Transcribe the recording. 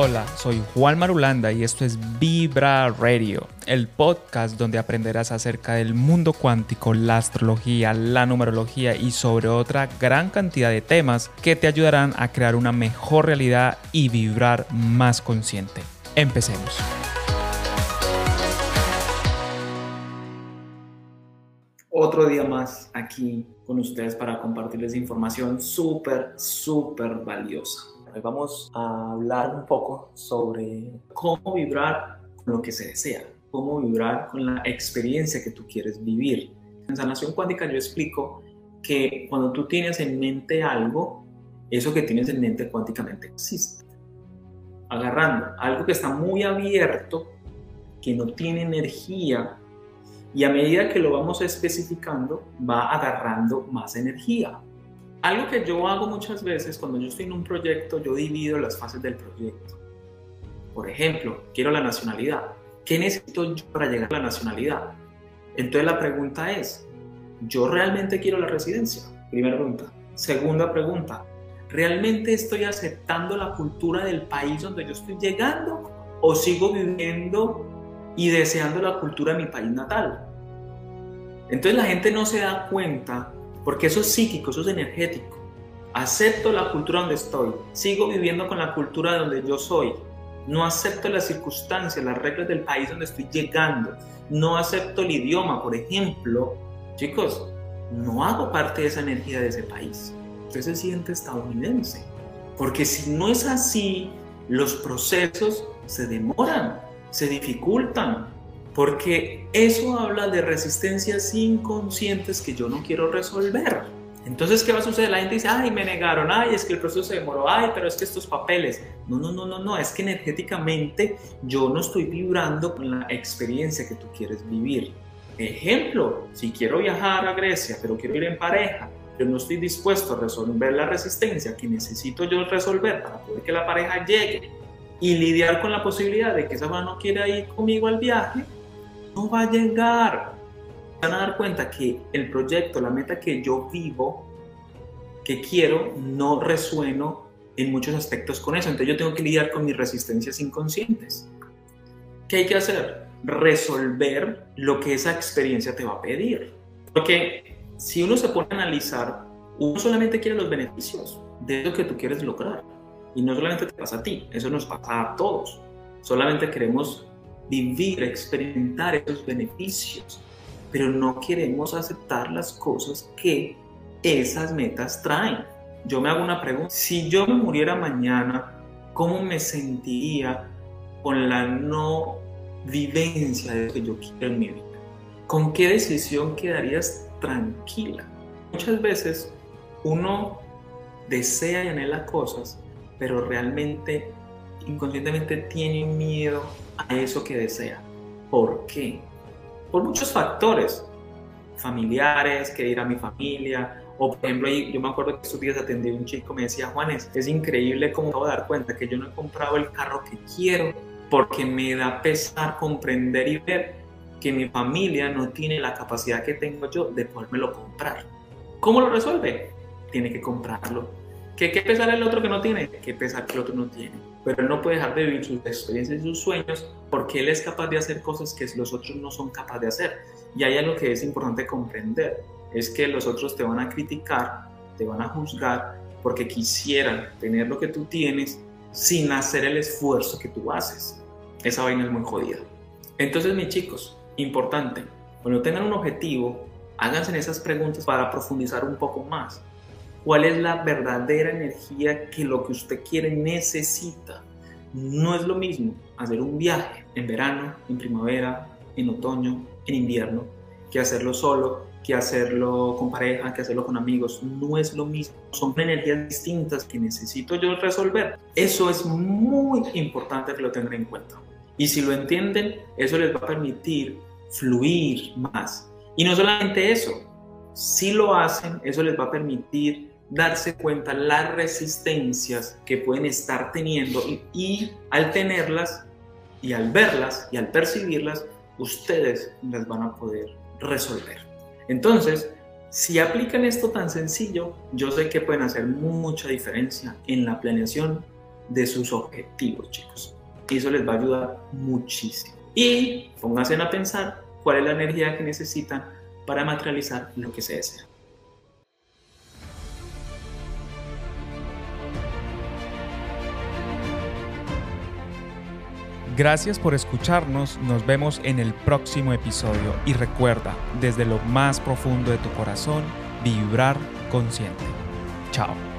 Hola, soy Juan Marulanda y esto es Vibra Radio, el podcast donde aprenderás acerca del mundo cuántico, la astrología, la numerología y sobre otra gran cantidad de temas que te ayudarán a crear una mejor realidad y vibrar más consciente. Empecemos. Otro día más aquí con ustedes para compartirles información súper, súper valiosa. Hoy vamos a hablar un poco sobre cómo vibrar con lo que se desea, cómo vibrar con la experiencia que tú quieres vivir. En sanación cuántica yo explico que cuando tú tienes en mente algo, eso que tienes en mente cuánticamente existe. Agarrando algo que está muy abierto, que no tiene energía, y a medida que lo vamos especificando, va agarrando más energía. Algo que yo hago muchas veces cuando yo estoy en un proyecto, yo divido las fases del proyecto. Por ejemplo, quiero la nacionalidad. ¿Qué necesito yo para llegar a la nacionalidad? Entonces la pregunta es, ¿yo realmente quiero la residencia? Primera pregunta. Segunda pregunta, ¿realmente estoy aceptando la cultura del país donde yo estoy llegando o sigo viviendo y deseando la cultura de mi país natal? Entonces la gente no se da cuenta porque eso es psíquico, eso es energético. Acepto la cultura donde estoy, sigo viviendo con la cultura de donde yo soy. No acepto las circunstancias, las reglas del país donde estoy llegando. No acepto el idioma, por ejemplo. Chicos, no hago parte de esa energía de ese país. Usted se siente estadounidense. Porque si no es así, los procesos se demoran, se dificultan, porque eso habla de resistencias inconscientes que yo no quiero resolver. Entonces, ¿qué va a suceder? La gente dice, ay, me negaron, ay, es que el proceso se demoró, ay, pero es que estos papeles. No, no, no, no, no, es que energéticamente yo no estoy vibrando con la experiencia que tú quieres vivir. Ejemplo, si quiero viajar a Grecia, pero quiero ir en pareja, pero no estoy dispuesto a resolver la resistencia que necesito yo resolver para poder que la pareja llegue y lidiar con la posibilidad de que esa persona no quiera ir conmigo al viaje, no va a llegar. Van a dar cuenta que el proyecto, la meta que yo vivo, que quiero, no resueno en muchos aspectos con eso. Entonces yo tengo que lidiar con mis resistencias inconscientes. ¿Qué hay que hacer? Resolver lo que esa experiencia te va a pedir. Porque si uno se pone a analizar, uno solamente quiere los beneficios de lo que tú quieres lograr. Y no solamente te pasa a ti, eso nos pasa a todos. Solamente queremos vivir, experimentar esos beneficios, pero no queremos aceptar las cosas que esas metas traen. Yo me hago una pregunta, si yo me muriera mañana, ¿cómo me sentiría con la no vivencia de lo que yo quiero en mi vida? ¿Con qué decisión quedarías tranquila? Muchas veces uno desea y anhela cosas, pero realmente inconscientemente tiene miedo a eso que desea. ¿Por qué? Por muchos factores familiares, que ir a mi familia, o por ejemplo, yo me acuerdo que estos días atendí a un chico, me decía, Juanes, es increíble cómo acabo de dar cuenta que yo no he comprado el carro que quiero porque me da pesar comprender y ver que mi familia no tiene la capacidad que tengo yo de podérmelo comprar. ¿Cómo lo resuelve? Tiene que comprarlo. ¿Qué, qué pesar el otro que no tiene? ¿Qué pesar que el otro no tiene? Pero él no puede dejar de vivir sus experiencias y sus sueños porque él es capaz de hacer cosas que los otros no son capaces de hacer. Y hay algo que es importante comprender, es que los otros te van a criticar, te van a juzgar porque quisieran tener lo que tú tienes sin hacer el esfuerzo que tú haces. Esa vaina es muy jodida. Entonces, mis chicos, importante, cuando tengan un objetivo, háganse esas preguntas para profundizar un poco más cuál es la verdadera energía que lo que usted quiere necesita. No es lo mismo hacer un viaje en verano, en primavera, en otoño, en invierno, que hacerlo solo, que hacerlo con pareja, que hacerlo con amigos. No es lo mismo. Son energías distintas que necesito yo resolver. Eso es muy importante que lo tengan en cuenta. Y si lo entienden, eso les va a permitir fluir más. Y no solamente eso, si lo hacen, eso les va a permitir darse cuenta las resistencias que pueden estar teniendo y, al tenerlas y al verlas y al percibirlas, ustedes las van a poder resolver. Entonces, si aplican esto tan sencillo, yo sé que pueden hacer mucha diferencia en la planeación de sus objetivos, chicos. Y eso les va a ayudar muchísimo. Y pónganse a pensar cuál es la energía que necesitan para materializar lo que se desea. Gracias por escucharnos, nos vemos en el próximo episodio y recuerda, desde lo más profundo de tu corazón, vibrar consciente. Chao.